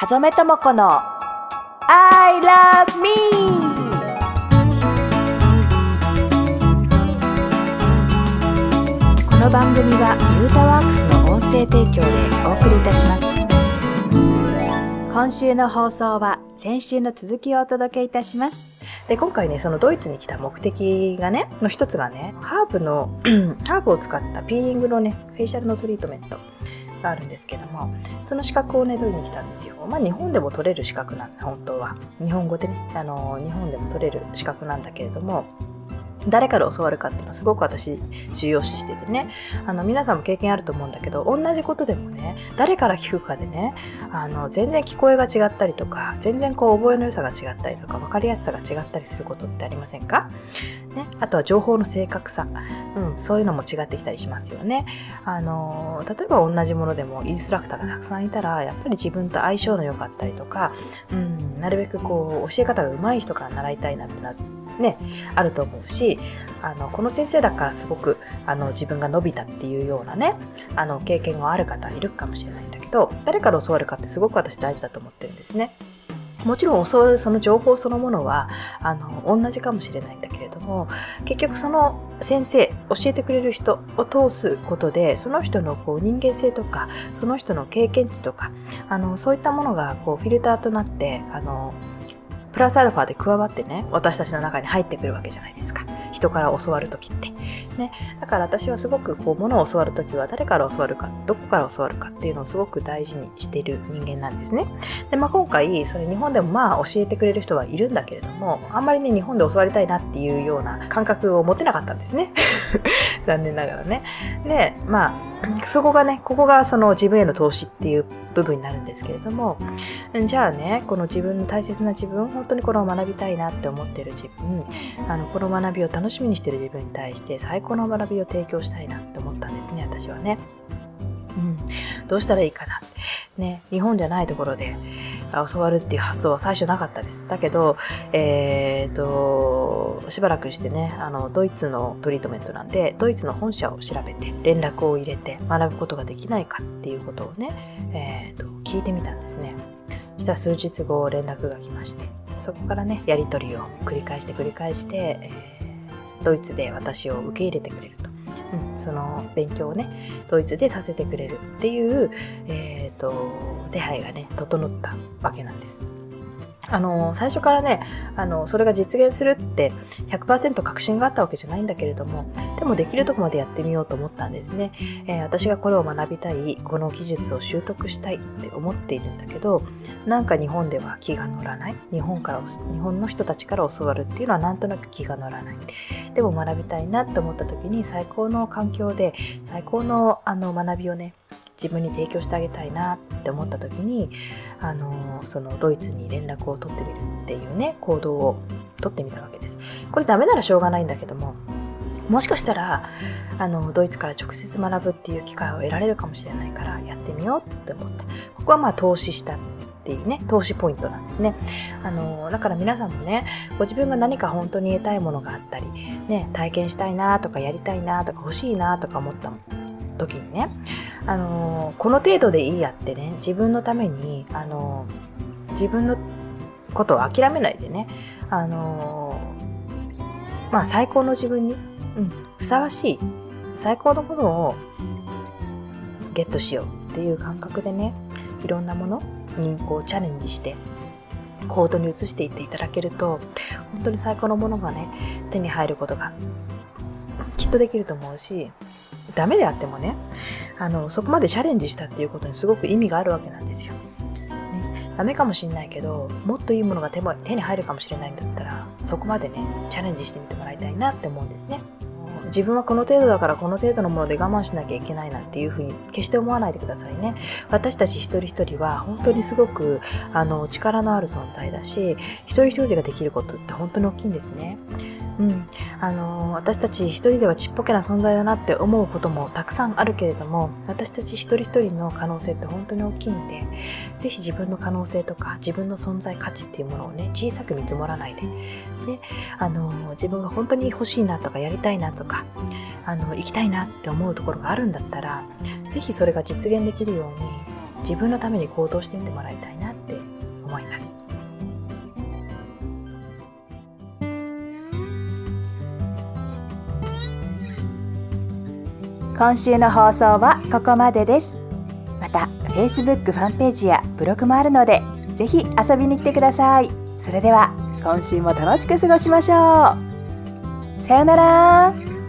はざめともこの I love me! この番組はユータワークスの音声提供でお送りいたします。今週の放送は先週の続きをお届けいたします。で今回ねそのドイツに来た目的がねの一つがねハーブの ハーブを使ったピーリングのねフェイシャルのトリートメント。があるんですけどもその資格をね取りに来たんですよ。まあ日本でも取れる資格なんだ本当は。日本語でねあの日本でも取れる資格なんだけれども誰から教わるかっていうのはすごく私重要視しててね。あの皆さんも経験あると思うんだけど同じことでもね誰から聞くかでねあの全然聞こえが違ったりとか全然こう覚えの良さが違ったりとか分かりやすさが違ったりすることってありませんか、ね、あとは情報の正確さ、うん、そういうのも違ってきたりしますよね。あの例えば同じものでもインストラクターがたくさんいたらやっぱり自分と相性の良かったりとか、うん、なるべくこう教え方が上手い人から習いたいなってなってね、あると思うしあのこの先生だからすごくあの自分が伸びたっていうようなねあの経験がある方いるかもしれないんだけど誰から教わるかってすごく私大事だと思ってるんですね。もちろん教わるその情報そのものはあの同じかもしれないんだけれども結局その先生教えてくれる人を通すことでその人のこう人間性とかその人の経験値とかあのそういったものがこうフィルターとなってあのプラスアルファで加わってね私たちの中に入ってくるわけじゃないですか。人から教わる時って。ね。だから私はすごくこう物を教わる時は誰から教わるかどこから教わるかっていうのをすごく大事にしている人間なんですね。で、まあ、今回それ日本でもまあ教えてくれる人はいるんだけれどもあんまりね日本で教わりたいなっていうような感覚を持てなかったんですね。残念ながらね。でまあそこがねここがその自分への投資っていう部分になるんですけれどもじゃあねこの自分の大切な自分本当にこれを学びたいなって思ってる自分あのこの学びを楽しみにしてる自分に対して最高の学びを提供したいなって思ったんですね私はね。うん、どうしたらいいかな。ね、日本じゃないところで教わるっていう発想は最初なかったです。だけど、えー、と、しばらくしてね、あの、ドイツのトリートメントなんで、ドイツの本社を調べて、連絡を入れて学ぶことができないかっていうことをね、えー、と、聞いてみたんですね。そしたら数日後連絡が来まして、そこからね、やり取りを繰り返して繰り返して、えー、ドイツで私を受け入れてくれると。うん、その勉強をねドイツでさせてくれるっていう、えーと、手配がね整ったわけなんです。あの最初からねあのそれが実現するって100%確信があったわけじゃないんだけれどもでもできるとこまでやってみようと思ったんですね、えー、私がこれを学びたいこの技術を習得したいって思っているんだけどなんか日本では気が乗らない。日本から日本の人たちから教わるっていうのはなんとなく気が乗らない。でも学びたいなって思った時に最高の環境で最高のあの学びをね自分に提供してあげたいなって思った時にあのそのドイツに連絡を取ってみるっていうね行動をとってみたわけです。これダメならしょうがないんだけどももしかしたらあのドイツから直接学ぶっていう機会を得られるかもしれないからやってみようって思ったここはまあ投資したっていうね投資ポイントなんですねあのだから皆さんもねご自分が何か本当に得たいものがあったり、ね、体験したいなとかやりたいなとか欲しいなとか思った時にねあのこの程度でいいやってね自分のためにあの自分のことを諦めないでねあのまあ最高の自分に、うん、ふさわしい最高のものをゲットしようっていう感覚でねいろんなものにこうチャレンジして行動に移していっていただけると本当に最高のものがね手に入ることがきっとできると思うしダメであってもねあのそこまでチャレンジしたっていうことにすごく意味があるわけなんですよ。ね、ダメかもしんないけどもっといいものが手も手に入るかもしれないんだったらそこまでねチャレンジしてみてもらいたいなって思うんですね。自分はこの程度だからこの程度のもので我慢しなきゃいけないなっていうふうに決して思わないでくださいね。私たち一人一人は本当にすごくあの力のある存在だし一人一人ができることって本当に大きいんですね。うん、あの私たち一人ではちっぽけな存在だなって思うこともたくさんあるけれども私たち一人一人の可能性って本当に大きいんで是非自分の可能性とか自分の存在価値っていうものをね小さく見積もらないで、ね、あの自分が本当に欲しいなとかやりたいなとかあの行きたいなって思うところがあるんだったら是非それが実現できるように自分のために行動してみてもらいたいなって今週の放送はここまでです。また Facebook ファンページやブログもあるのでぜひ遊びに来てください。それでは今週も楽しく過ごしましょう。さようなら。